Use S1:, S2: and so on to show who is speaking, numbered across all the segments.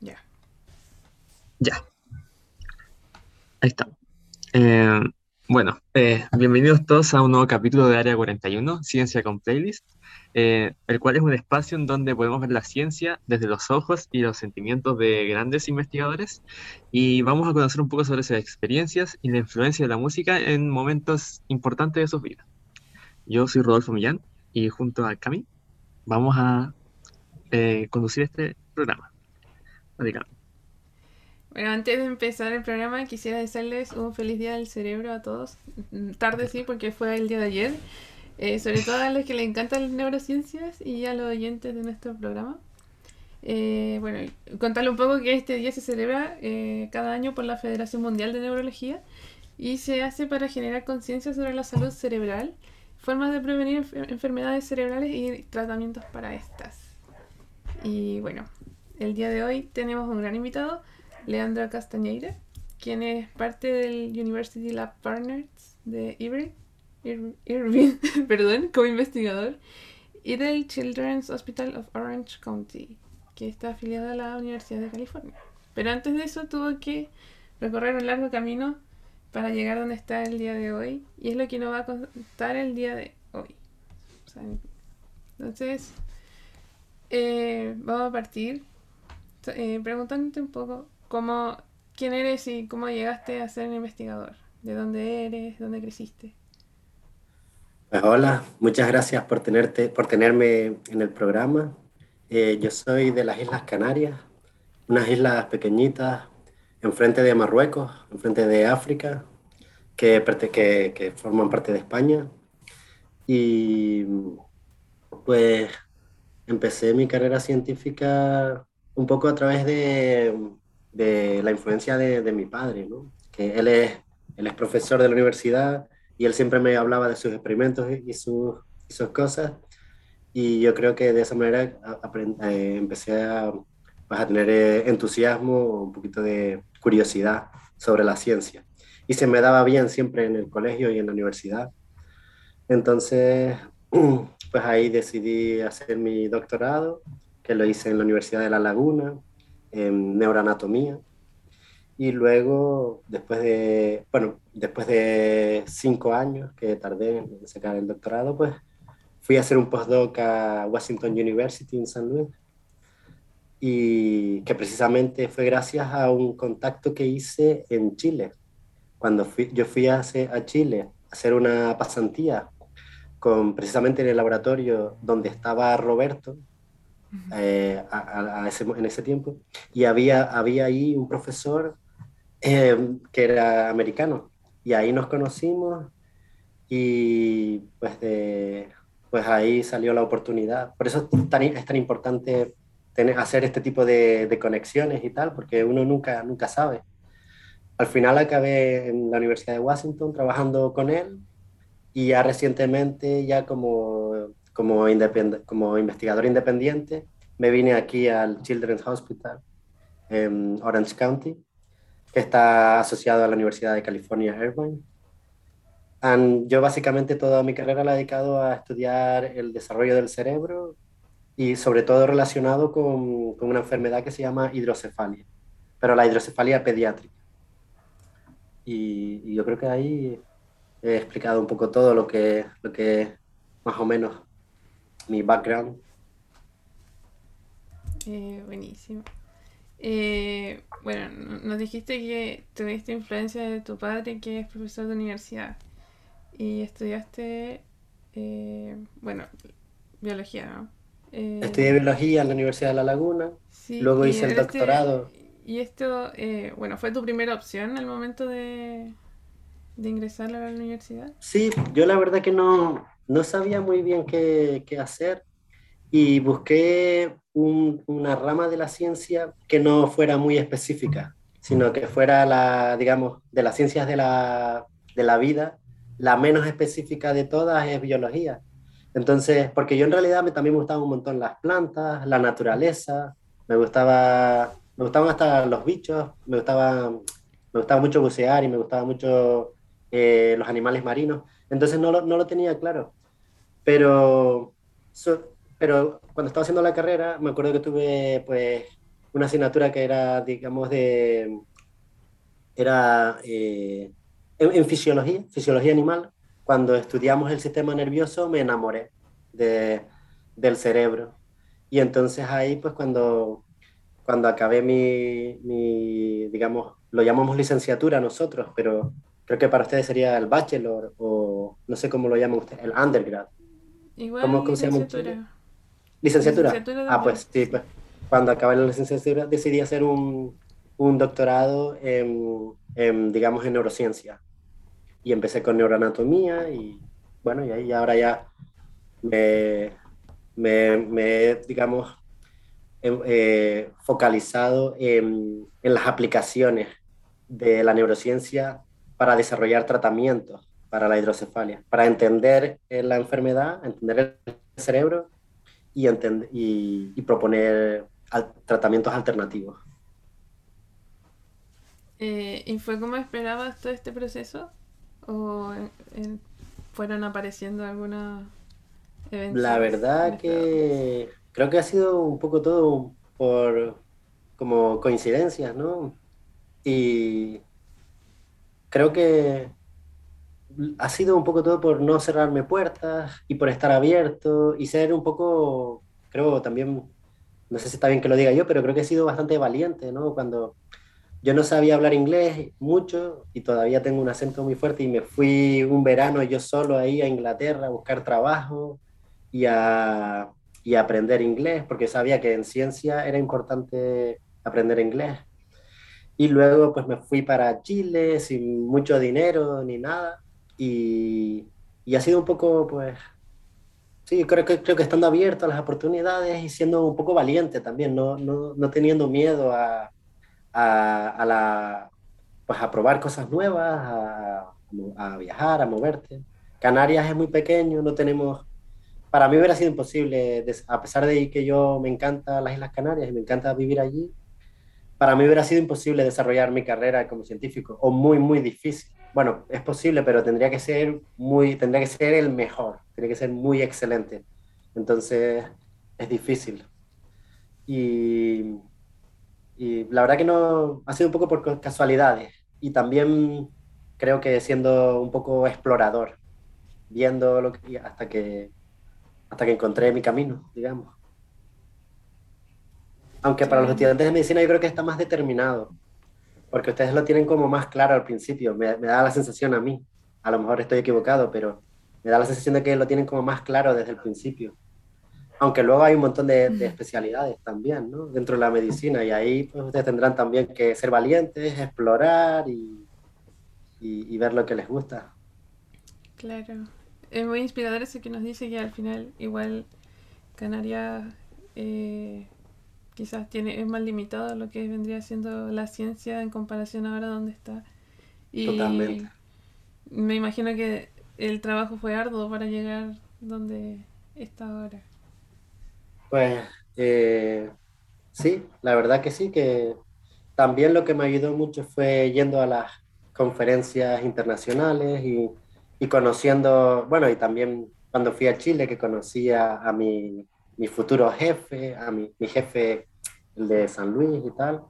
S1: Ya.
S2: Ya. Ahí estamos. Eh, bueno, eh, bienvenidos todos a un nuevo capítulo de Área 41, Ciencia con Playlist, eh, el cual es un espacio en donde podemos ver la ciencia desde los ojos y los sentimientos de grandes investigadores y vamos a conocer un poco sobre sus experiencias y la influencia de la música en momentos importantes de sus vidas. Yo soy Rodolfo Millán y junto a Cami vamos a conducir este programa.
S1: Bueno, antes de empezar el programa quisiera desearles un feliz día del cerebro a todos. Tarde sí, porque fue el día de ayer. Eh, sobre todo a los que les encantan las neurociencias y a los oyentes de nuestro programa. Eh, bueno, contarle un poco que este día se celebra eh, cada año por la Federación Mundial de Neurología y se hace para generar conciencia sobre la salud cerebral, formas de prevenir enfermedades cerebrales y tratamientos para estas. Y bueno, el día de hoy tenemos un gran invitado Leandra Castañeira, quien es parte del University Lab Partners de Irving, perdón, como investigador, y del Children's Hospital of Orange County, que está afiliado a la Universidad de California. Pero antes de eso tuvo que recorrer un largo camino para llegar donde está el día de hoy, y es lo que nos va a contar el día de hoy. entonces, eh, vamos a partir eh, preguntándote un poco ¿Cómo, ¿Quién eres y cómo llegaste a ser investigador? ¿De dónde eres? ¿Dónde creciste?
S3: Pues hola, muchas gracias por, tenerte, por tenerme en el programa. Eh, yo soy de las Islas Canarias, unas islas pequeñitas enfrente de Marruecos, enfrente de África, que, que, que forman parte de España. Y pues empecé mi carrera científica un poco a través de, de la influencia de, mi padre, ¿no? que él es, él es profesor de la universidad y él siempre me hablaba de sus experimentos y, sus, sus cosas. Y yo creo que de esa manera eh, empecé a, a tener eh, entusiasmo, un poquito de curiosidad sobre la ciencia. Y se me daba bien siempre en el colegio y en la universidad. Entonces, pues ahí decidí hacer mi doctorado, que lo hice en la Universidad de La Laguna, en neuroanatomía. Y luego, después de, bueno, después de cinco años que tardé en sacar el doctorado, pues fui a hacer un postdoc a Washington University en San Luis. Y que precisamente fue gracias a un contacto que hice en Chile. Cuando fui, yo fui a, a Chile a hacer una pasantía con precisamente en el laboratorio donde estaba Roberto, eh, a, ese, en ese tiempo. Y había, había ahí un profesor eh, que era americano. Y ahí nos conocimos y pues, de, pues ahí salió la oportunidad. Por eso es tan, es tan importante tener, hacer este tipo de, de, conexiones y tal, porque uno nunca, nunca sabe. Al final acabé en la Universidad de Washington trabajando con él y ya recientemente, ya como como, investigador independiente, me vine aquí al Children's Hospital en Orange County, que está asociado a la Universidad de California, Irvine. And yo básicamente toda mi carrera la he dedicado a estudiar el desarrollo del cerebro y sobre todo relacionado con, con una enfermedad que se llama hidrocefalia, pero la hidrocefalia pediátrica. Y, yo creo que ahí he explicado un poco todo lo que, lo que más o menos mi background.
S1: Eh, buenísimo. Eh, bueno, nos dijiste que tuviste influencia de tu padre, que es profesor de universidad, y estudiaste, eh, bueno, biología, ¿no?
S3: Estudié biología en la Universidad de La Laguna, luego hice el este doctorado.
S1: y esto, bueno, ¿fue tu primera opción al momento de, de ingresar a la universidad?
S3: Sí, yo la verdad que no, no sabía muy bien qué, qué hacer y busqué una rama de la ciencia que no fuera muy específica, sino que fuera la, digamos, de las ciencias de la, de la vida, la menos específica de todas es biología. Entonces, porque yo en realidad me, también me gustaban un montón las plantas, la naturaleza, me gustaba, me gustaban hasta los bichos, me gustaba, me gustaba mucho bucear y me gustaba mucho eh, los animales marinos. Entonces no lo, no lo tenía claro. Pero, pero cuando estaba haciendo la carrera, me acuerdo que tuve pues una asignatura que era, digamos, de... Era eh, en, fisiología, fisiología animal. Cuando estudiamos el sistema nervioso me enamoré de, del cerebro. Y entonces ahí, pues cuando, cuando acabé mi, mi, digamos, lo llamamos licenciatura nosotros, pero creo que para ustedes sería el bachelor o no sé cómo lo llaman ustedes, el undergrad.
S1: Igual ¿Cómo, se llama?
S3: ¿Licenciatura? ah, pues sí, pues cuando acabé la licenciatura decidí hacer un, un doctorado en, en, digamos, en neurociencia. Y empecé con neuroanatomía y bueno, y ahí ahora ya me, me, me digamos, eh, focalizado en, en las aplicaciones de la neurociencia para desarrollar tratamientos para la hidrocefalia, para entender eh, la enfermedad, entender el cerebro y, y, proponer tratamientos alternativos.
S1: Eh, ¿Y fue como esperabas todo este proceso? ¿O fueron apareciendo algunos
S3: eventos? La verdad que creo que ha sido un poco todo por como coincidencias, ¿no? Y creo que ha sido un poco todo por no cerrarme puertas y por estar abierto y ser un poco, creo también, no sé si está bien que lo diga yo, pero creo que he sido bastante valiente, ¿no? Cuando yo no sabía hablar inglés mucho y todavía tengo un acento muy fuerte y me fui un verano yo solo ahí a Inglaterra a buscar trabajo y a, y a aprender inglés, porque sabía que en ciencia era importante aprender inglés. Y luego pues me fui para Chile sin mucho dinero ni nada y, y ha sido un poco, pues, sí, creo que, creo que estando abierto a las oportunidades y siendo un poco valiente también, no, no, no teniendo miedo a, a, a, la, pues, a probar cosas nuevas, a, a viajar, a moverte. Canarias es muy pequeño, no tenemos para mí hubiera sido imposible, a pesar de que yo me encanta las Islas Canarias y me encanta vivir allí, para mí hubiera sido imposible desarrollar mi carrera como científico, o muy, muy difícil bueno, es posible, pero tendría que ser muy, tendría que ser el mejor, tendría que ser muy excelente. Entonces, es difícil. Y, y la verdad que no, ha sido un poco por casualidades. Y también creo que siendo un poco explorador, viendo lo que, hasta que, hasta que encontré mi camino, digamos. Aunque para los estudiantes de medicina yo creo que está más determinado porque ustedes lo tienen como más claro al principio, me, da la sensación a mí, a lo mejor estoy equivocado, pero me da la sensación de que lo tienen como más claro desde el principio. Aunque luego hay un montón de, especialidades también, ¿no? Dentro de la medicina, y ahí pues, ustedes tendrán también que ser valientes, explorar y, y, ver lo que les gusta.
S1: Claro. Es muy inspirador eso que nos dice que al final igual Canarias eh, quizás tiene, es más limitado lo que vendría siendo la ciencia en comparación ahora donde está. Y Totalmente. Me imagino que el trabajo fue arduo para llegar donde está ahora.
S3: Pues eh, sí, la verdad que sí, que también lo que me ayudó mucho fue yendo a las conferencias internacionales y, y conociendo, bueno, y también cuando fui a Chile que conocía a mi mi futuro jefe, a mi, mi jefe, el de San Luis y tal.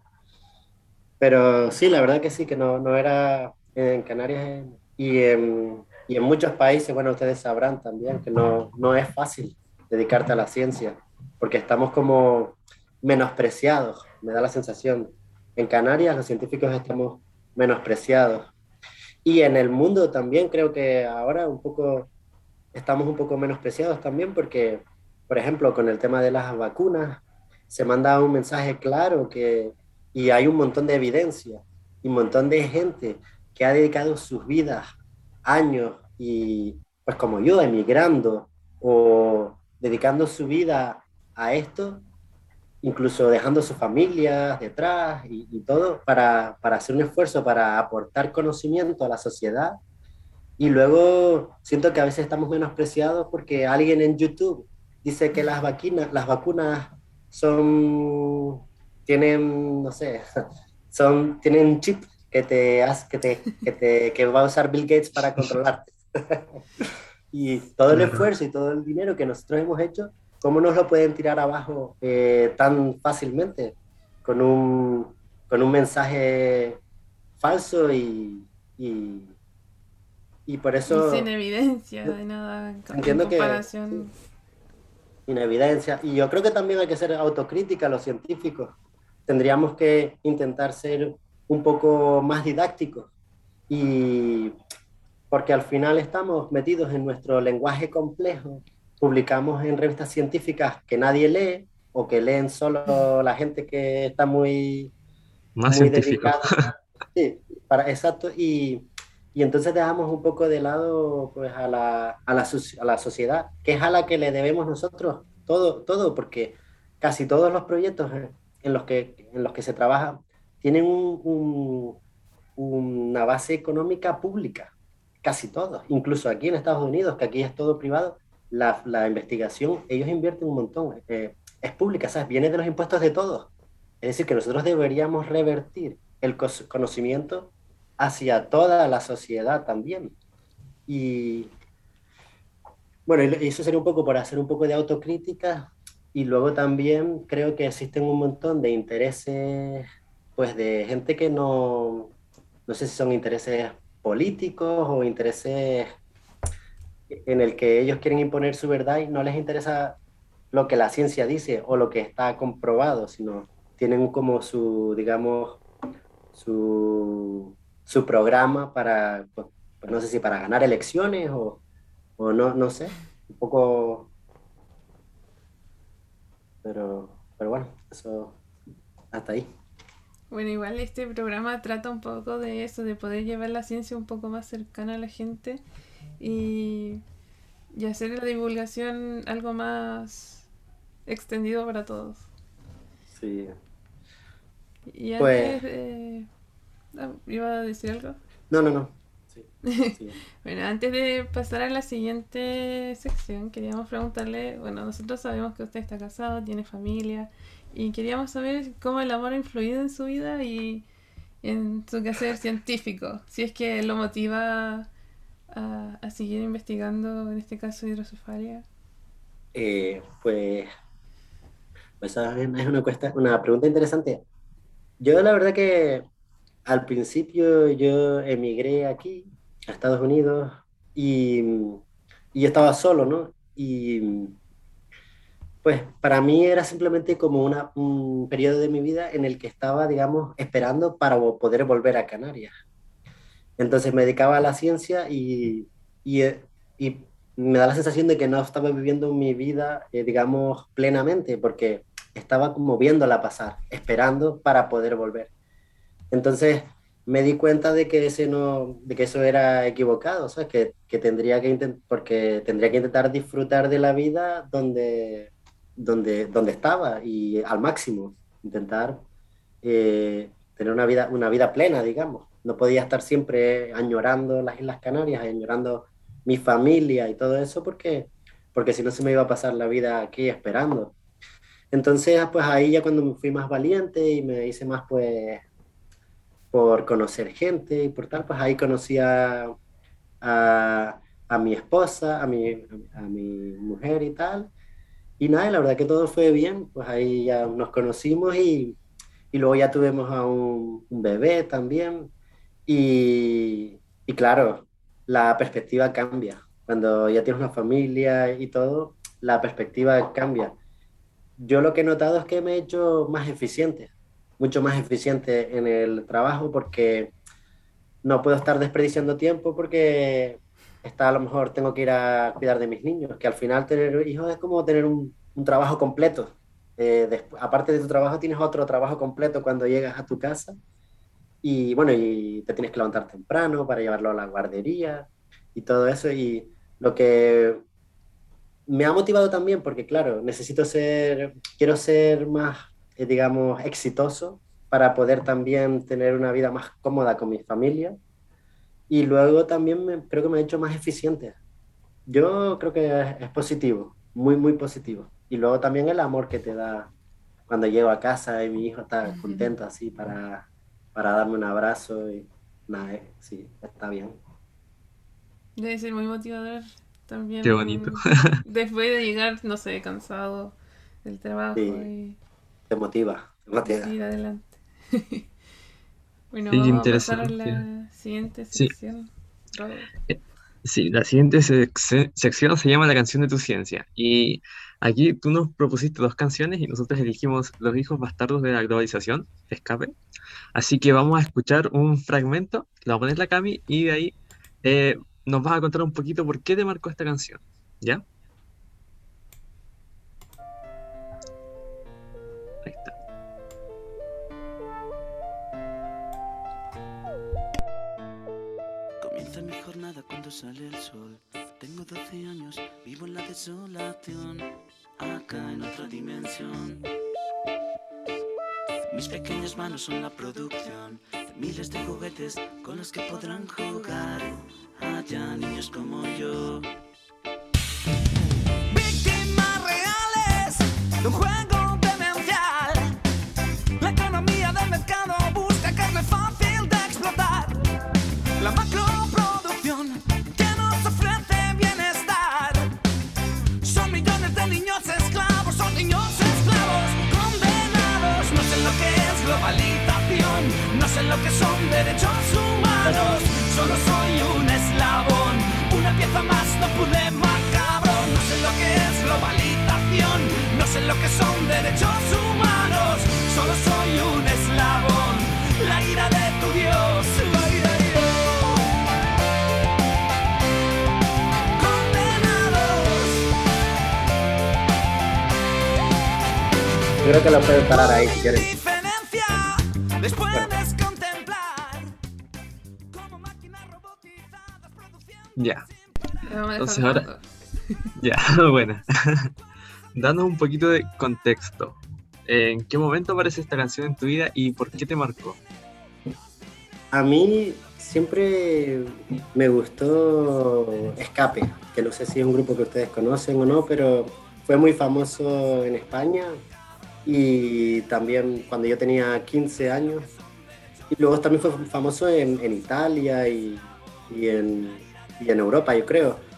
S3: Pero sí, la verdad que sí, que no, no era en Canarias y en, y en muchos países, bueno, ustedes sabrán también que no, no es fácil dedicarte a la ciencia, porque estamos como menospreciados, me da la sensación. En Canarias los científicos estamos menospreciados. Y en el mundo también creo que ahora un poco estamos un poco menospreciados también porque por ejemplo, con el tema de las vacunas, se manda un mensaje claro que, y hay un montón de evidencia, y un montón de gente que ha dedicado sus vidas, años, y pues como yo, emigrando o dedicando su vida a esto, incluso dejando sus familias detrás y, y todo, para, para hacer un esfuerzo, para aportar conocimiento a la sociedad. Y luego siento que a veces estamos menospreciados porque alguien en YouTube dice que las vacunas, las vacunas son, tienen, no sé, son, tienen un chip que te, que te, que te que va a usar Bill Gates para controlarte. y todo el esfuerzo y todo el dinero que nosotros hemos hecho ¿cómo nos lo pueden tirar abajo eh, tan fácilmente? Con un, con un mensaje falso y, y, y por eso...
S1: Y sin evidencia de nada en
S3: entiendo
S1: comparación.
S3: Que, sin evidencia. Y yo creo que también hay que ser autocrítica los científicos. Tendríamos que intentar ser un poco más didácticos y porque al final estamos metidos en nuestro lenguaje complejo, publicamos en revistas científicas que nadie lee o que leen solo la gente que está muy,
S2: más muy dedicada.
S3: Sí, para, exacto, y, y, entonces dejamos un poco de lado pues, a, la, a, la, a la sociedad, que es a la que le debemos nosotros todo, todo porque casi todos los proyectos en los que, en los que se trabaja tienen un, un, una base económica pública casi todos, incluso aquí en Estados Unidos, que aquí es todo privado, la, la investigación, ellos invierten un montón, eh, es pública, ¿sabes? Viene de los impuestos de todos. Es decir, que nosotros deberíamos revertir el conocimiento hacia toda la sociedad también. Y bueno, eso sería un poco por hacer un poco de autocrítica y luego también creo que existen un montón de intereses, pues de gente que no, no sé si son intereses políticos o intereses en el que ellos quieren imponer su verdad y no les interesa lo que la ciencia dice o lo que está comprobado, sino tienen como su, digamos, su, su programa para, pues, no sé si para ganar elecciones o, o no, no sé, un poco... Pero, pero bueno, eso hasta ahí.
S1: Bueno, igual este programa trata un poco de eso, de poder llevar la ciencia un poco más cercana a la gente y, y hacer la divulgación algo más extendido para todos.
S3: Sí.
S1: Y pues... antes ah, ¿Iba a decir algo?
S3: No, no, no. Sí.
S1: bueno, antes de pasar a la siguiente sección, queríamos preguntarle, bueno, nosotros sabemos que usted está casado, tiene familia, y queríamos saber cómo el amor ha influido en su vida y en su quehacer científico, si es que lo motiva a, a seguir investigando, en este caso, hidrocefalia.
S3: Eh, pues, pues es una, cuesta, una pregunta interesante. Yo la verdad que al principio yo emigré aquí, a Estados Unidos, y, y estaba solo, ¿no? Y pues para mí era simplemente como una, un periodo de mi vida en el que estaba, digamos, esperando para poder volver a Canarias. Entonces me dedicaba a la ciencia y, eh, y me da la sensación de que no estaba viviendo mi vida, eh, digamos, plenamente, porque estaba como viéndola pasar, esperando para poder volver. Entonces me di cuenta de que, ese no, de que eso era equivocado, ¿sabes? Que, que tendría que porque tendría que intentar disfrutar de la vida donde, donde, donde estaba y al máximo, intentar eh, tener una vida, una vida plena, digamos. No podía estar siempre añorando las Islas Canarias, añorando mi familia y todo eso, porque, porque si no se me iba a pasar la vida aquí esperando. Entonces, pues ahí ya cuando me fui más valiente y me hice más, pues, por conocer gente y por tal, pues ahí conocí a, a, a mi esposa, a mi, a mi mujer y tal. Y nada, la verdad que todo fue bien, pues ahí ya nos conocimos y, y luego ya tuvimos a un, un bebé también. Y, y, claro, la perspectiva cambia. Cuando ya tienes una familia y todo, la perspectiva cambia. Yo lo que he notado es que me he hecho más eficiente, mucho más eficiente en el trabajo porque no puedo estar desperdiciando tiempo porque está a lo mejor tengo que ir a cuidar de mis niños, que al final tener hijos es como tener un, trabajo completo. Eh, aparte de tu trabajo, tienes otro trabajo completo cuando llegas a tu casa. Y bueno, y te tienes que levantar temprano para llevarlo a la guardería y todo eso. Y lo que me ha motivado también, porque claro, necesito ser, quiero ser más, digamos, exitoso para poder también tener una vida más cómoda con mi familia y luego también me, creo que me ha hecho más eficiente. Yo creo que es, positivo, muy, muy positivo. Y luego también el amor que te da cuando llego a casa y mi hijo está contento así para, para darme un abrazo y nada, eh, sí, está bien.
S1: Debe ser muy motivador También.
S2: Qué bonito.
S1: después de llegar, no sé, cansado del trabajo
S3: Sí.
S1: y
S3: Te motiva. te motiva.
S1: seguir adelante. bueno,
S2: Sí,
S1: vamos a pasar a
S2: interesante.
S1: la siguiente
S2: Sí.
S1: sección. Rodo.
S2: Sí, la siguiente sec- sección se llama La canción de tu ciencia. Y aquí tú nos propusiste dos canciones y nosotros elegimos Los hijos bastardos de la globalización, Escape. Así que vamos a escuchar un fragmento, lo va a poner la Cami y de ahí eh, nos vas a contar un poquito por qué te marcó esta canción. ¿Ya?
S4: Sale el sol. Tengo 12 años, vivo en la desolación, acá en otra dimensión. Mis pequeñas manos son la producción miles de juguetes con los que podrán jugar allá niños como yo. Víctimas reales de un juego demencial. La economía del mercado busca carne fácil de explotar. La macroproducción Solo soy un eslabón, una pieza más, no pude macabro. No sé lo que es globalización, no sé lo que son derechos humanos. Solo soy un eslabón, la ira de tu Dios. La ira de.
S3: Yo creo que lo pueden parar ahí si quieren.
S2: Ahora-. Ya, bueno. Danos un poquito de contexto. ¿En qué momento aparece esta canción en tu vida y por qué te marcó?
S3: A mí siempre me gustó Escape, que no sé si es un grupo que ustedes conocen o no, pero fue muy famoso en España y también cuando yo tenía 15 años. Y luego también fue famoso en, en Italia y, y en, y en Europa, yo creo.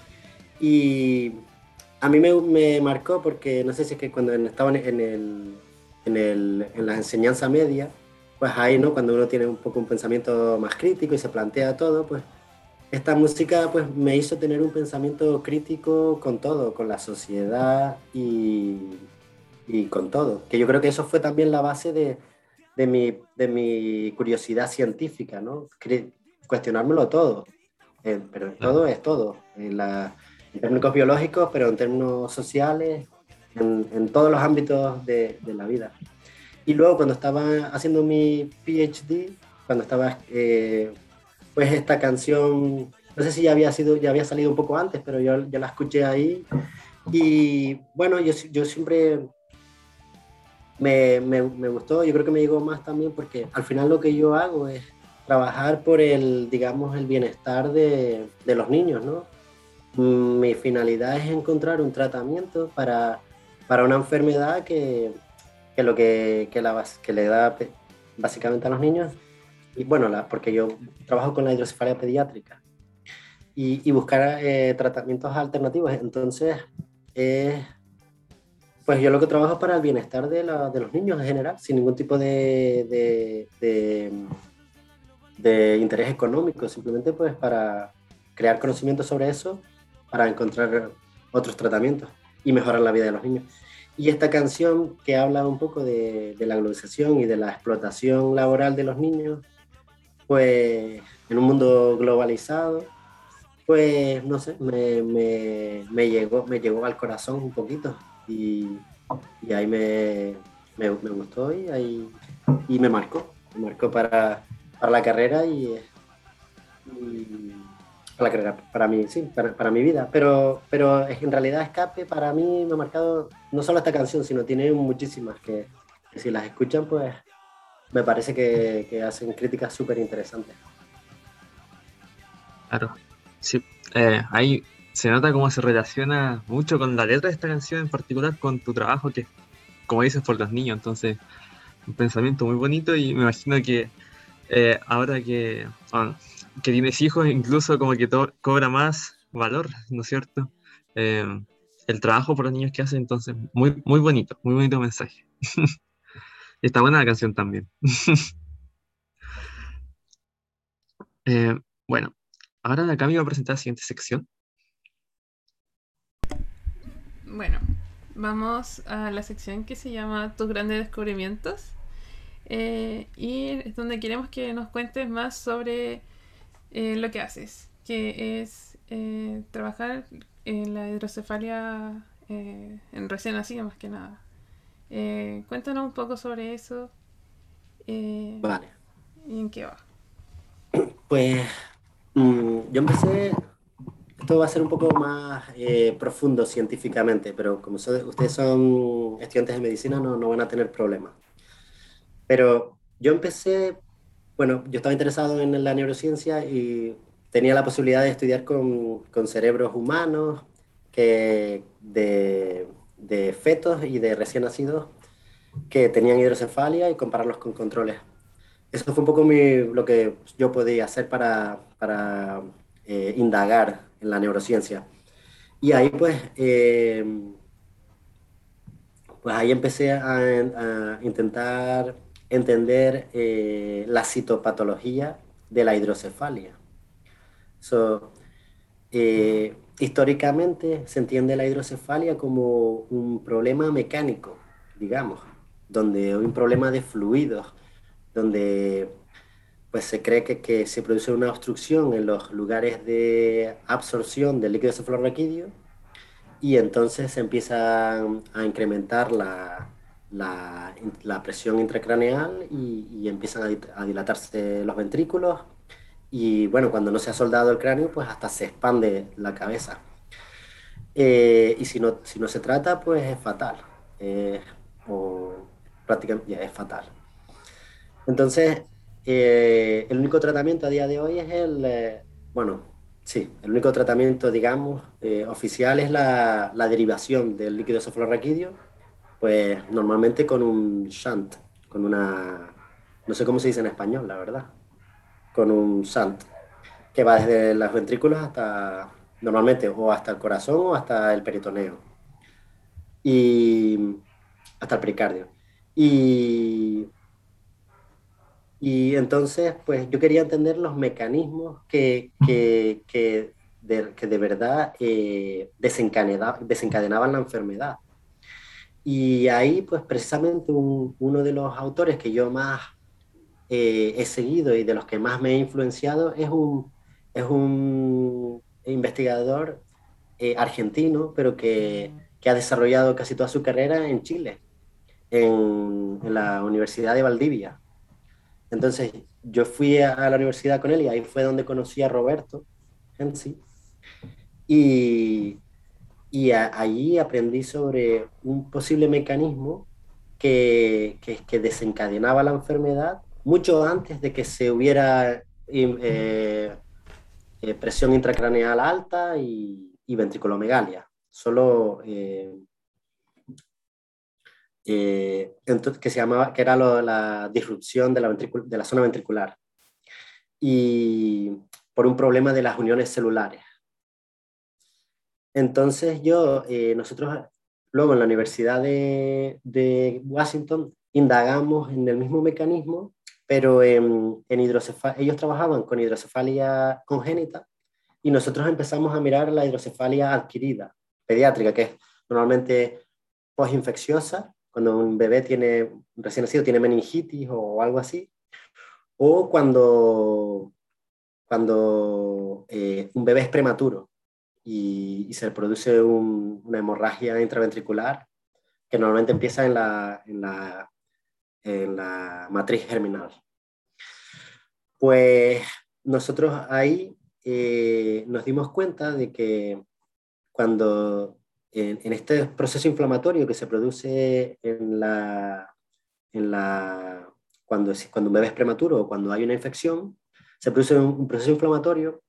S3: Y a mí me, me marcó porque no sé si es que cuando estaba en, el, en, el, en la enseñanza media, pues ahí, ¿no? Cuando uno tiene un poco un pensamiento más crítico y se plantea todo, pues esta música pues me hizo tener un pensamiento crítico con todo, con la sociedad y, y con todo. Que yo creo que eso fue también la base de, de, mi, de mi curiosidad científica, ¿no? Cuestionármelo todo. Eh, pero todo es todo. En, la- en términos biológicos, pero en términos sociales, en, todos los ámbitos de, la vida. Y luego cuando estaba haciendo mi PhD, cuando estaba, eh, pues esta canción, no sé si ya había, sido, ya había salido un poco antes, pero yo, yo la escuché ahí. Y bueno, yo, siempre me, me, me gustó, yo creo que me llegó más también porque al final lo que yo hago es trabajar por el, digamos, el bienestar de, de los niños, ¿no? Mi finalidad es encontrar un tratamiento para, para una enfermedad que, que lo que, que, la, que le da pe- básicamente a los niños, y bueno, la, porque yo trabajo con la hidrocefalia pediátrica, y, y buscar eh, tratamientos alternativos. Entonces, eh, pues yo lo que trabajo es para el bienestar de, la- de los niños en general, sin ningún tipo de, de, de interés económico, simplemente pues para crear conocimiento sobre eso, para encontrar otros tratamientos y mejorar la vida de los niños. Y esta canción que habla un poco de, de la globalización y de la explotación laboral de los niños, pues en un mundo globalizado, pues no sé, me, me, me llegó, me llegó al corazón un poquito y, y ahí me, me, me gustó y, ahí, y me marcó, me marcó para, para la carrera y, y la para mí, sí, para, para mi vida, pero, pero en realidad Escape para mí me ha marcado no solo esta canción, sino tiene muchísimas que, si las escuchan, pues me parece que, hacen críticas súper interesantes.
S2: Claro. Sí. Eh, ahí se nota cómo se relaciona mucho con la letra de esta canción, en particular con tu trabajo, que como dices, por los niños. Entonces, un pensamiento muy bonito y me imagino que eh, ahora que, que tienes hijos, incluso como que cobra más valor, ¿no es cierto? eh, el trabajo por los niños que hacen, entonces, muy, muy bonito, muy bonito mensaje. está buena la canción también. Eh, bueno, ahora acá me iba a presentar la siguiente sección.
S1: Bueno, vamos a la sección que se llama Tus grandes descubrimientos. Eh, y es donde queremos que nos cuentes más sobre eh, lo que haces, que es eh, trabajar en la hidrocefalia en recién nacida más que nada. cuéntanos un poco sobre eso.
S3: vale.
S1: ¿Y en qué va?
S3: Pues mm, yo empecé esto va a ser un poco más eh, profundo científicamente, pero como ustedes son estudiantes de medicina, no, no van a tener problemas. Pero yo empecé, bueno, yo estaba interesado en la neurociencia y tenía la posibilidad de estudiar con, con cerebros humanos, que de, de, fetos y de recién nacidos que tenían hidrocefalia y compararlos con controles. Eso fue un poco mi, lo que yo podía hacer para, para eh, indagar en la neurociencia. Y ahí pues, eh, pues ahí empecé a, intentar entender eh, la citopatología de la hidrocefalia. Eh, históricamente se entiende la hidrocefalia como un problema mecánico, digamos, donde un problema de fluidos, donde pues se cree que, que, se produce una obstrucción en los lugares de absorción del líquido cefalorraquídeo y entonces se empieza a incrementar la, la, presión intracraneal y, empiezan a, dilatarse los ventrículos y bueno, cuando no se ha soldado el cráneo, pues hasta se expande la cabeza. Eh, y si no, si no se trata, pues es fatal. O prácticamente es fatal. Entonces, eh, el único tratamiento a día de hoy es el, eh, bueno, sí, el único tratamiento, digamos, oficial es la, la, derivación del líquido cefalorraquídeo, pues normalmente con un shunt, con una, no sé cómo se dice en español, la verdad, con un shunt, que va desde los ventrículos hasta, normalmente, o hasta el corazón o hasta el peritoneo, y hasta el pericardio. Y y entonces, pues yo quería entender los mecanismos que, que, que, de, que de, verdad eh, desencadenaban la enfermedad. Y ahí, pues precisamente uno de los autores que yo más eh, he seguido y de los que más me ha influenciado es un, es un investigador eh, argentino, pero que, que, ha desarrollado casi toda su carrera en Chile, en, la Universidad de Valdivia. Entonces yo fui a, la universidad con él y ahí fue donde conocí a Roberto en sí. Y, allí aprendí sobre un posible mecanismo que, que, desencadenaba la enfermedad mucho antes de que se hubiera eh, eh, presión intracraneal alta y, y ventriculomegalia. Solo eh, eh, que se llamaba, que era la disrupción de la, de la zona ventricular y por un problema de las uniones celulares. Entonces yo, eh, nosotros luego en la Universidad de, Washington indagamos en el mismo mecanismo, pero en, en ellos trabajaban con hidrocefalia congénita y nosotros empezamos a mirar la hidrocefalia adquirida, pediátrica, que es normalmente postinfecciosa cuando un bebé tiene, recién nacido tiene meningitis o algo así, o cuando, cuando eh, un bebé es prematuro y, se produce una hemorragia intraventricular que normalmente empieza en la, en la, en la matriz germinal. Pues nosotros ahí eh, nos dimos cuenta de que cuando en, este proceso inflamatorio que se produce en la, en la, cuando, cuando un bebé es prematuro o cuando hay una infección, se produce un, proceso inflamatorio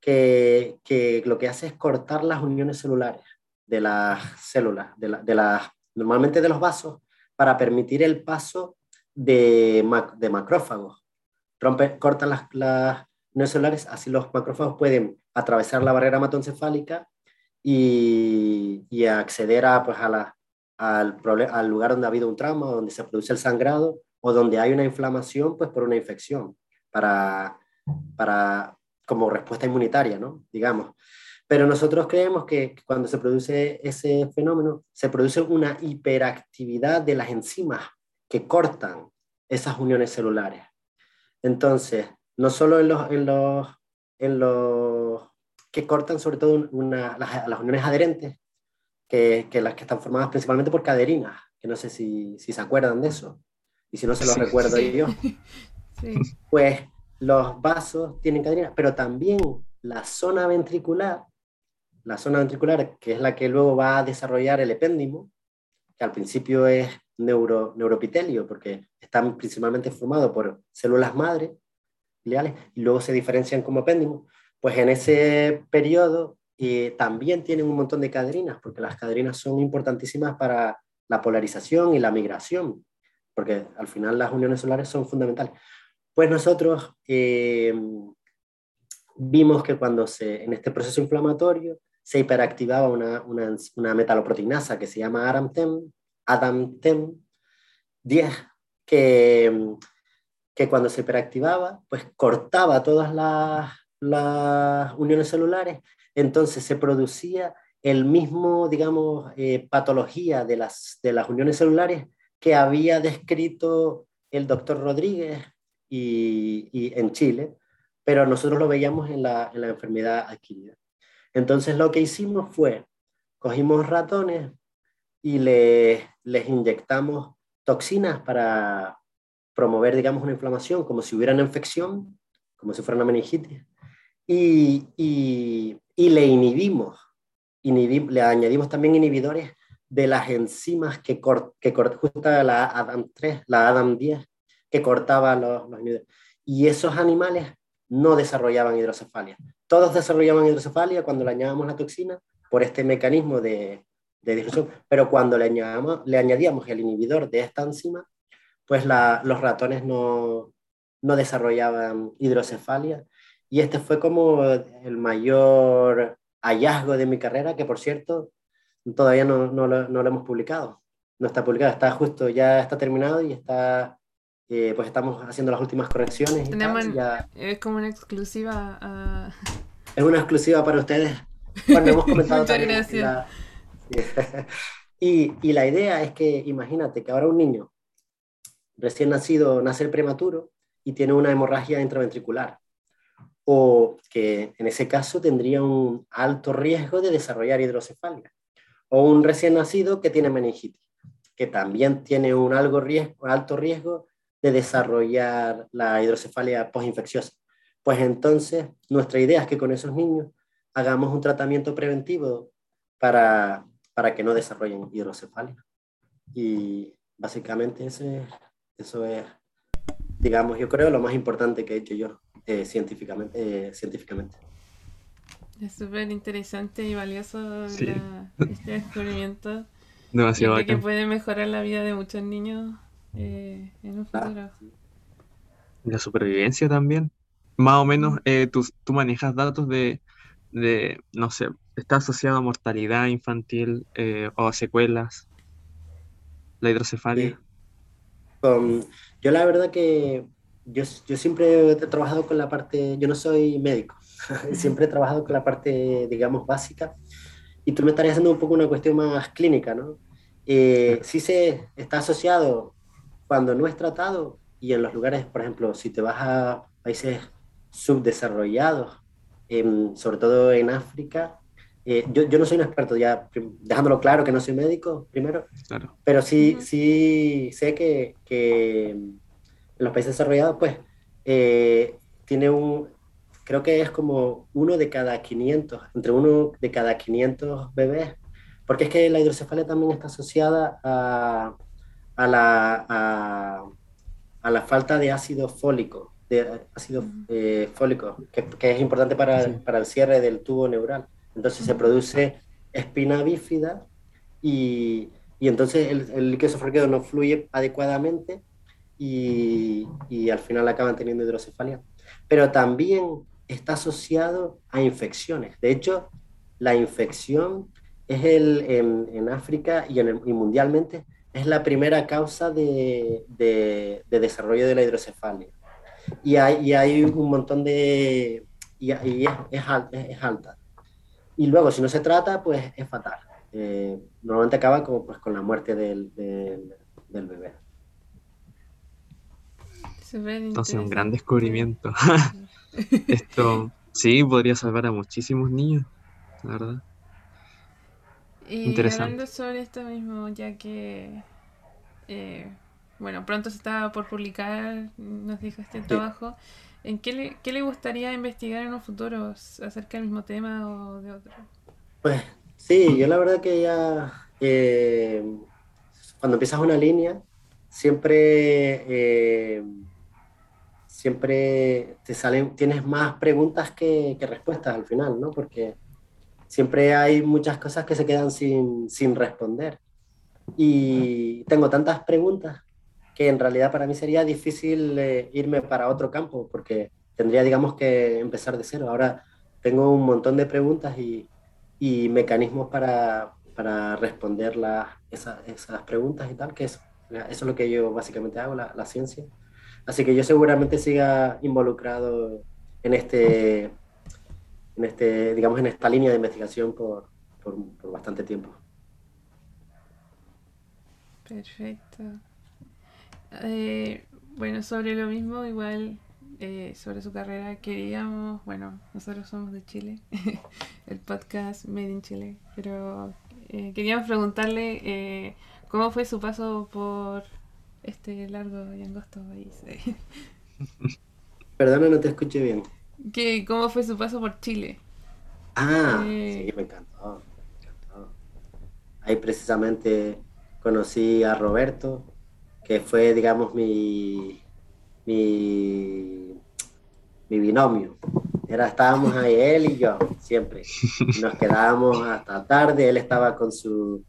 S3: que, que, lo que hace es cortar las uniones celulares de las células, de, la, de las, normalmente de los vasos, para permitir el paso de, de macrófagos. Rompe, cortan las, las uniones celulares, así los macrófagos pueden atravesar la barrera hematoencefálica y, y acceder a, pues, a la, al, al lugar donde ha habido un trauma, donde se produce el sangrado o donde hay una inflamación pues, por una infección, para, para, como respuesta inmunitaria, ¿no? digamos. Pero nosotros creemos que cuando se produce ese fenómeno, se produce una hiperactividad de las enzimas que cortan esas uniones celulares. Entonces, no solo en los, en los, en los que cortan sobre todo una, las, las uniones adherentes, que, que las que están formadas principalmente por caderinas, que no sé si, si se acuerdan de eso, y si no se los
S2: Sí.
S3: recuerdo
S1: Sí.
S3: yo
S1: Sí.
S3: pues los vasos tienen cadenas, pero también la zona ventricular, la zona ventricular, que es la que luego va a desarrollar el epéndimo, que al principio es neuro, neuropitelio, porque están principalmente formados por células madre, gliales, y luego se diferencian como epéndimo, pues en ese periodo eh, también tienen un montón de caderinas, porque las caderinas son importantísimas para la polarización y la migración, porque al final las uniones solares son fundamentales. Pues nosotros eh, vimos que cuando se, en este proceso inflamatorio se hiperactivaba una, una, metaloproteinasa que se llama ADAMTEM, ADAMTEM 10, que, que cuando se hiperactivaba, pues cortaba todas las, las uniones celulares, entonces se producía el mismo, digamos, eh, patología de las, de las uniones celulares que había descrito el doctor Rodríguez y, en Chile, pero nosotros lo veíamos en la, en la enfermedad adquirida. Entonces lo que hicimos fue, cogimos ratones y le, les inyectamos toxinas para promover, digamos, una inflamación, como si hubiera una infección, como si fuera una meningitis, y, y, y le inhibimos, inhibim- le añadimos también inhibidores de las enzimas que, cor, que cort, justo la ADAM3, la ADAM10, que cortaba los, los. Y esos animales no desarrollaban hidrocefalia. Todos desarrollaban hidrocefalia cuando le añadíamos la toxina por este mecanismo de, de difusión, pero cuando le añadíamos, le añadíamos el inhibidor de esta enzima, pues los ratones no, no desarrollaban hidrocefalia. Y este fue como el mayor hallazgo de mi carrera, que por cierto, todavía no, no, lo, no lo hemos publicado. No está publicado, está justo, ya está terminado y está, eh, pues estamos haciendo las últimas correcciones.
S1: Tenemos
S3: y ya
S1: Es como una exclusiva a...
S3: es una exclusiva para ustedes. Bueno, hemos comentado
S1: Muchas gracias.
S3: la- y, y la idea es que, imagínate que ahora un niño recién nacido nace prematuro y tiene una hemorragia intraventricular, o que en ese caso tendría un alto riesgo de desarrollar hidrocefalia, o un recién nacido que tiene meningitis, que también tiene un algo riesgo, alto riesgo de desarrollar la hidrocefalia postinfecciosa. Pues entonces, nuestra idea es que con esos niños hagamos un tratamiento preventivo para, para que no desarrollen hidrocefalia. Y básicamente ese, eso es, digamos, yo creo lo más importante que he hecho yo eh, científicamente. eh, científicamente.
S1: Es súper interesante y valioso
S2: Sí.
S1: la- este descubrimiento.
S2: Demasiado
S1: que puede mejorar la vida de muchos niños eh, en un futuro.
S2: La supervivencia también. Más o menos,
S1: Mm.
S2: eh, tú, tú manejas datos de, de, no sé, está asociado a mortalidad infantil eh, o a secuelas, la hidrocefalia.
S3: Sí. Con- yo la verdad que yo, yo siempre he trabajado con la parte, yo no soy médico, siempre he trabajado con la parte, digamos, básica, y tú me estarías haciendo un poco una cuestión más clínica, ¿no? Eh, sí se está asociado cuando no es tratado y en los lugares, por ejemplo, si te vas a países subdesarrollados, em, sobre todo en África, eh, yo, yo no soy un experto, ya dejándolo claro que no soy médico, primero,
S2: Claro.
S3: pero sí, sí sé que, que en los países desarrollados, pues, eh, tiene un, creo que es como uno de cada 500, entre uno de cada 500 bebés, porque es que la hidrocefalia también está asociada a, a la, a, a la falta de ácido fólico, de ácido eh, fólico, que, que es importante para,
S2: Sí.
S3: para el cierre del tubo neural. Entonces se produce espina bífida y, y entonces el, el líquido cefalorraquídeo no fluye adecuadamente y, y al final acaban teniendo hidrocefalia. Pero también está asociado a infecciones. De hecho, la infección es el, en, en África y, en el- y mundialmente es la primera causa de, de- de desarrollo de la hidrocefalia. Y hay, y hay un montón de... y, y es, es es- es alta. Y luego, si no se trata, pues es fatal. Eh, normalmente acaba como, pues, con la muerte del, del, del bebé.
S2: Entonces, un gran descubrimiento. Esto sí podría salvar a muchísimos niños, la verdad.
S1: Y hablando sobre esto mismo, ya que, eh, bueno, pronto se está por publicar, nos dijo este trabajo, ¿en qué le, qué le gustaría investigar en un futuro acerca del mismo tema o de otro?
S3: Pues sí, yo la verdad que ya eh, cuando empiezas una línea, siempre, eh, siempre te salen, tienes más preguntas que, que respuestas al final, ¿no? Porque siempre hay muchas cosas que se quedan sin, sin responder. Y tengo tantas preguntas que en realidad para mí sería difícil eh, irme para otro campo, porque tendría, digamos, que empezar de cero. Ahora tengo un montón de preguntas y, y mecanismos para, para responder las- esa- esas preguntas y tal, que es, eso es lo que yo básicamente hago, la ciencia. Así que yo seguramente siga involucrado en este, en este, digamos, en esta línea de investigación por, por, por bastante tiempo.
S1: Perfecto. Eh, bueno, sobre lo mismo, igual eh, sobre su carrera, queríamos, bueno, nosotros somos de Chile, el podcast Made in Chile, pero eh, queríamos preguntarle eh, cómo fue su paso por este largo y angosto país.
S3: Perdona, no te escuché bien.
S1: Que, ¿Cómo fue su paso por Chile?
S3: Ah,
S1: Sí.
S3: sí, me encantó, me encantó. Ahí precisamente conocí a Roberto, que fue, digamos, mi, mi, mi binomio. Era, estábamos ahí él y yo, siempre. Nos quedábamos hasta tarde, él estaba con su,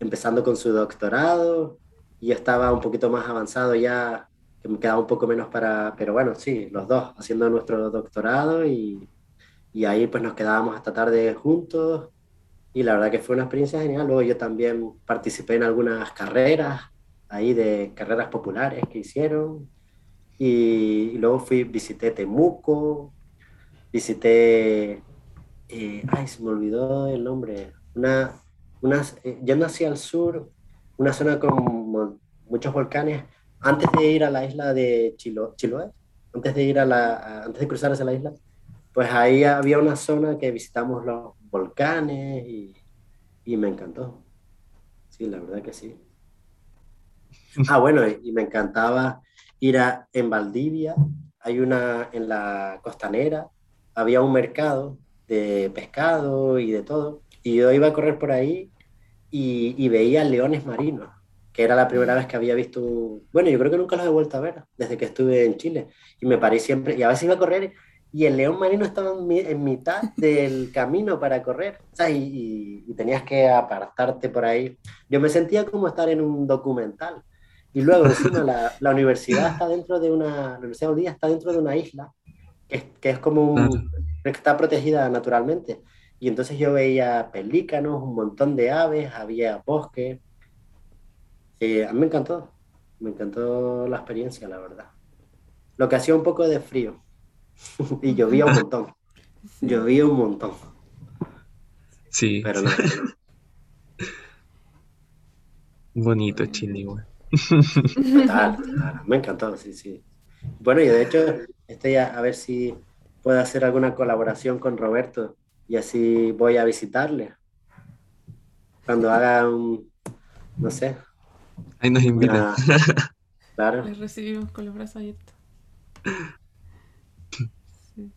S3: empezando con su doctorado, y yo estaba un poquito más avanzado ya, que me quedaba un poco menos para, pero bueno, sí, los dos haciendo nuestro doctorado y, y ahí pues nos quedábamos hasta tarde juntos. Y la verdad que fue una experiencia genial. Luego yo también participé en algunas carreras, ahí de carreras populares que hicieron. Y, y luego fui, visité Temuco, visité, eh, ay, se me olvidó el nombre, una, unas, eh, yendo hacia el sur, una zona con muchos volcanes, antes de ir a la isla de Chilo, Chiloé, antes de ir a la, antes de cruzar hacia la isla, pues ahí había una zona que visitamos los volcanes y, y me encantó. Sí, la verdad que sí. Ah, bueno, y y me encantaba ir a, en Valdivia, hay una, en la costanera, había un mercado de pescado y de todo, y yo iba a correr por ahí y, y veía leones marinos, que era la primera vez que había visto, bueno, yo creo que nunca los he vuelto a ver desde que estuve en Chile, y me paré siempre, y a veces iba a correr y el león marino estaba en, mi- en mitad del camino para correr, y, y- y tenías que apartarte por ahí. Yo me sentía como estar en un documental. Y luego encima la, la universidad está dentro de una, la Universidad de está dentro de una isla, que es, que es como un, está protegida naturalmente. Y entonces yo veía pelícanos, un montón de aves, había bosque. Eh, a mí me encantó, me encantó la experiencia, la verdad. Lo que hacía un poco de frío. Y llovía un montón, llovía un montón,
S2: Sí,
S3: pero no,
S2: bonito Chile igual.
S3: total, total, me encantó, sí, sí. Bueno, y de hecho estoy a, a ver si puedo hacer alguna colaboración con Roberto y así voy a visitarle. Cuando haga un, no sé,
S2: Ahí nos invitan.
S3: una... Claro.
S1: Les recibimos con los brazos abiertos. Sí.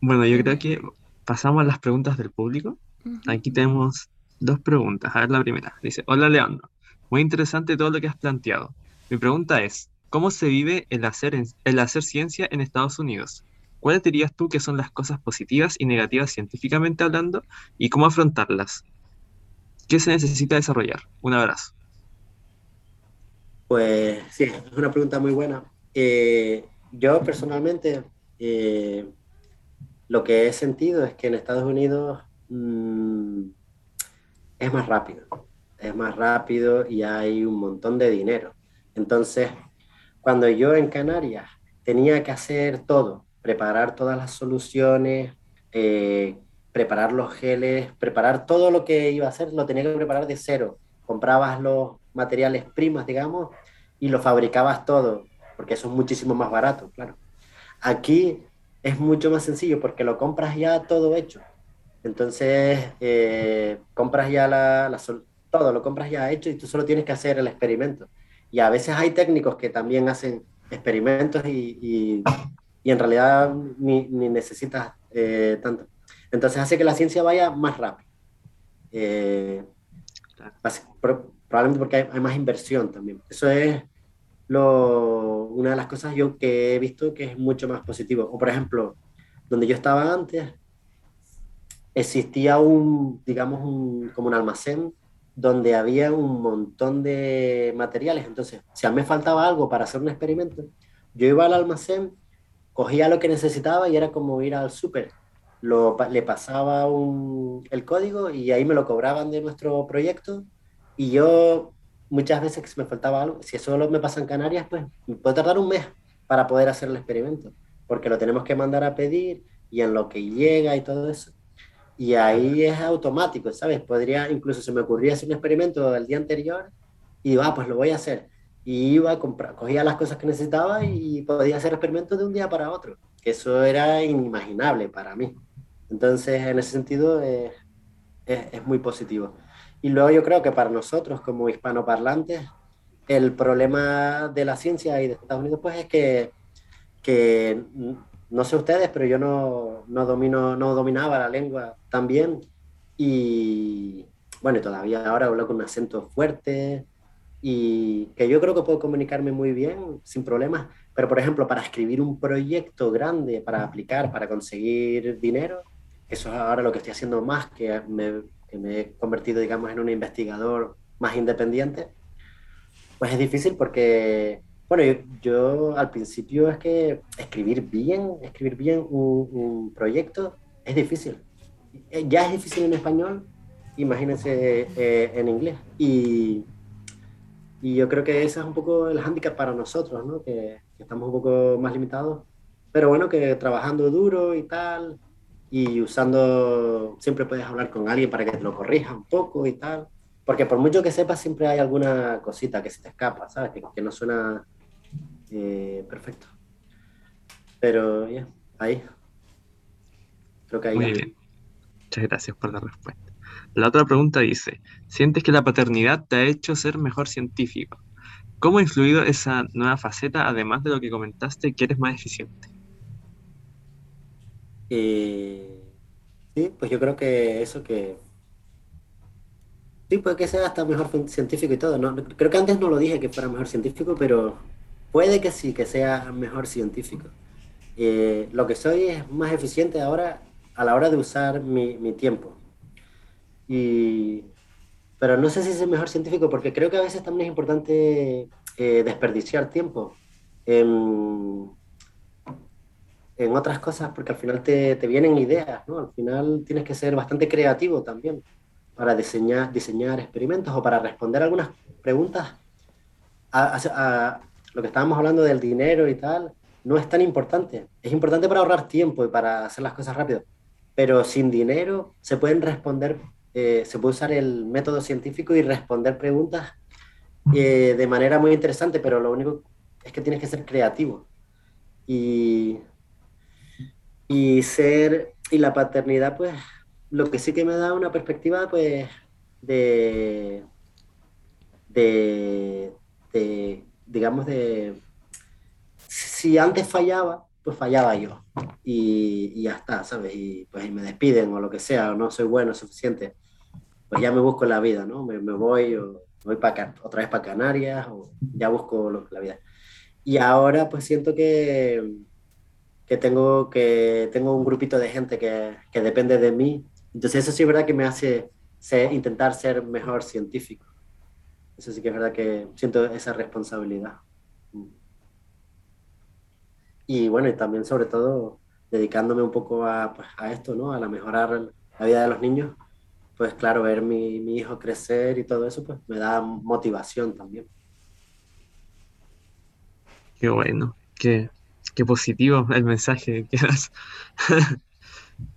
S2: Bueno, yo creo que pasamos a las preguntas del público. Aquí tenemos dos preguntas. A ver, la primera. Dice, hola Leandro, muy interesante todo lo que has planteado. Mi pregunta es, ¿cómo se vive el hacer, en- el hacer ciencia en Estados Unidos? ¿Cuáles dirías tú que son las cosas positivas y negativas científicamente hablando y cómo afrontarlas? ¿Qué se necesita desarrollar? Un abrazo.
S3: Pues sí, es una pregunta muy buena. Eh, yo personalmente eh, lo que he sentido es que en Estados Unidos mm, es más rápido. Es más rápido y hay un montón de dinero. Entonces, cuando yo en Canarias tenía que hacer todo, preparar todas las soluciones, eh, preparar los geles, preparar todo lo que iba a hacer, lo tenía que preparar de cero. Comprabas los materiales primas, digamos, y lo fabricabas todo, porque eso es muchísimo más barato, claro. Aquí es mucho más sencillo porque lo compras ya todo hecho. Entonces, eh, compras ya la, todo, lo compras ya hecho y tú solo tienes que hacer el experimento. Y a veces hay técnicos que también hacen experimentos y, y, y en realidad ni, ni necesitas eh, tanto. Entonces hace que la ciencia vaya más rápido. Eh, probablemente porque hay, hay, más inversión también. Eso es lo, una de las cosas yo que he visto que es mucho más positivo. O por ejemplo, donde yo estaba antes, existía un, digamos, un, como un almacén donde había un montón de materiales. Entonces, si a mí me faltaba algo para hacer un experimento, yo iba al almacén, cogía lo que necesitaba y era como ir al súper. Le pasaba un, el código y ahí me lo cobraban de nuestro proyecto y yo muchas veces que me faltaba algo, si eso me pasa en Canarias, pues puede tardar un mes para poder hacer el experimento, porque lo tenemos que mandar a pedir y en lo que llega y todo eso. Y ahí es automático, ¿sabes? Podría, incluso se me ocurría hacer un experimento el día anterior y va, ah, pues lo voy a hacer. Y iba a comprar, cogía las cosas que necesitaba y podía hacer experimentos de un día para otro. Que eso era inimaginable para mí. Entonces, en ese sentido, es, es, es muy positivo. Y luego yo creo que para nosotros como hispanoparlantes, el problema de la ciencia y de Estados Unidos pues es que, que no sé ustedes, pero yo no, no, domino, no dominaba la lengua tan bien. Y bueno, todavía ahora hablo con un acento fuerte y que yo creo que puedo comunicarme muy bien sin problemas, pero por ejemplo para escribir un proyecto grande, para aplicar, para conseguir dinero, eso es ahora lo que estoy haciendo más, que me que me he convertido, digamos, en un investigador más independiente, pues es difícil porque, bueno, yo, yo al principio es que escribir bien, escribir bien un, un, proyecto es difícil. Ya es difícil en español, imagínense eh, en inglés. Y, y, yo creo que ese es un poco el hándicap para nosotros, ¿no? Que, que estamos un poco más limitados. Pero bueno, que trabajando duro y tal, y usando, siempre puedes hablar con alguien para que te lo corrija un poco y tal, porque por mucho que sepas, siempre hay alguna cosita que se te escapa, ¿sabes? Que, que no suena eh, perfecto. Pero ya, yeah, ahí. Creo que ahí.
S2: Muy bien. Muchas gracias por la respuesta. La otra pregunta dice, ¿sientes que la paternidad te ha hecho ser mejor científico? ¿Cómo ha influido esa nueva faceta, además de lo que comentaste, que eres más eficiente?
S3: Eh, sí, pues yo creo que eso que... Sí, puede que sea hasta mejor científico y todo. ¿no? Creo que antes no lo dije que fuera mejor científico, pero puede que sí, que sea mejor científico. Eh, lo que soy es más eficiente ahora a la hora de usar mi, mi tiempo. Y, pero no sé si es el mejor científico, porque creo que a veces también es importante eh, desperdiciar tiempo. En otras cosas, porque al final te, te, vienen ideas, ¿no? Al final tienes que ser bastante creativo también para diseñar, diseñar experimentos o para responder algunas preguntas. A, a, a, lo que estábamos hablando del dinero y tal, no es tan importante. Es importante para ahorrar tiempo y para hacer las cosas rápido. Pero sin dinero se pueden responder, eh, se puede usar el método científico y responder preguntas eh, de manera muy interesante, pero lo único es que tienes que ser creativo. Y y ser, y la paternidad, pues, lo que sí que me da una perspectiva, pues, de, de, de digamos, de, si antes fallaba, pues fallaba yo. Y, y, ya está, ¿sabes? Y pues y me despiden o lo que sea, o no soy bueno, suficiente. Pues ya me busco la vida, ¿no? Me, me voy o voy para otra vez para Canarias o ya busco lo, la vida. Y ahora pues siento que, que tengo, que tengo un grupito de gente que, que depende de mí. Entonces eso sí es verdad que me hace ser, intentar ser mejor científico. Eso sí que es verdad que siento esa responsabilidad. Y bueno, y también sobre todo dedicándome un poco a, pues, a esto, ¿no? A la mejorar la vida de los niños, pues claro, ver mi, mi hijo crecer y todo eso, pues me da motivación también.
S2: Qué bueno, qué, qué positivo el mensaje que das.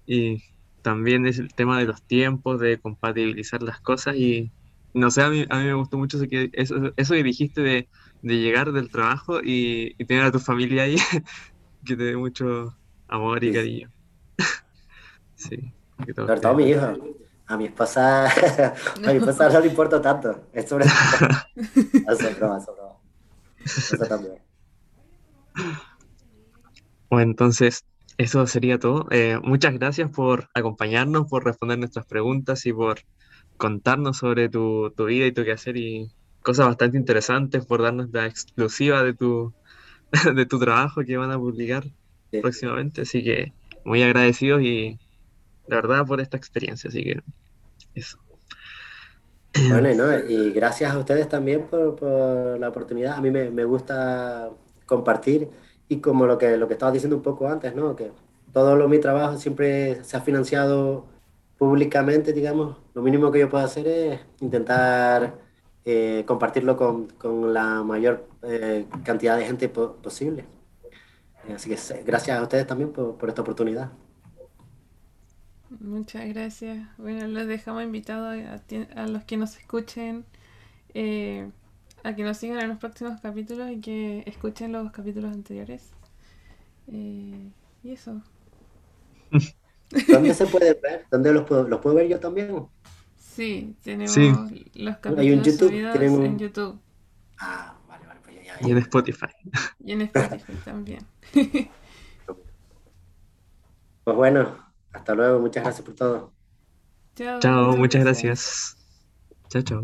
S2: y también es el tema de los tiempos, de compatibilizar las cosas y no sé, a mí, a mí me gustó mucho eso que, eso, eso que dijiste de, de llegar del trabajo y, y tener a tu familia ahí, que te dé mucho amor y
S3: Sí,
S2: cariño. Sí, que todo
S3: Sobre todo a mi hijo. A mi esposa, a mi esposa no le importa tanto. Es sobre Eso es broma, eso es broma. Eso también.
S2: Bueno, entonces, eso sería todo. Eh, muchas gracias por acompañarnos, por responder nuestras preguntas y por contarnos sobre tu, tu vida y tu quehacer y cosas bastante interesantes, por darnos la exclusiva de tu, de tu trabajo que van a publicar
S3: Sí.
S2: próximamente. Así que muy agradecidos y la verdad por esta experiencia. Así que eso.
S3: Bueno, no, y gracias a ustedes también por, por la oportunidad. A mí me, me gusta compartir y como lo que, lo que estaba diciendo un poco antes, ¿no? Que todo lo, mi trabajo siempre se ha financiado públicamente, digamos. Lo mínimo que yo puedo hacer es intentar eh, compartirlo con, con la mayor eh, cantidad de gente po- posible. Así que gracias a ustedes también por, esta oportunidad.
S1: Muchas gracias. Bueno, los dejamos invitados a los que nos escuchen eh, a que nos sigan en los próximos capítulos y que escuchen los capítulos anteriores. Eh, y eso.
S3: ¿Dónde se puede ver? ¿Dónde los puedo, los puedo ver yo también?
S1: Sí, tenemos
S2: Sí.
S1: los
S3: Hay un
S1: capítulos
S3: YouTube,
S1: subidos en YouTube
S3: Ah, vale, vale, pues ya, ya,
S2: Y en Spotify.
S1: y en Spotify también.
S3: Pues bueno, hasta luego, muchas gracias por todo.
S1: Chao,
S2: Chao,
S1: muchas
S2: muchas gracias. Chao, chao.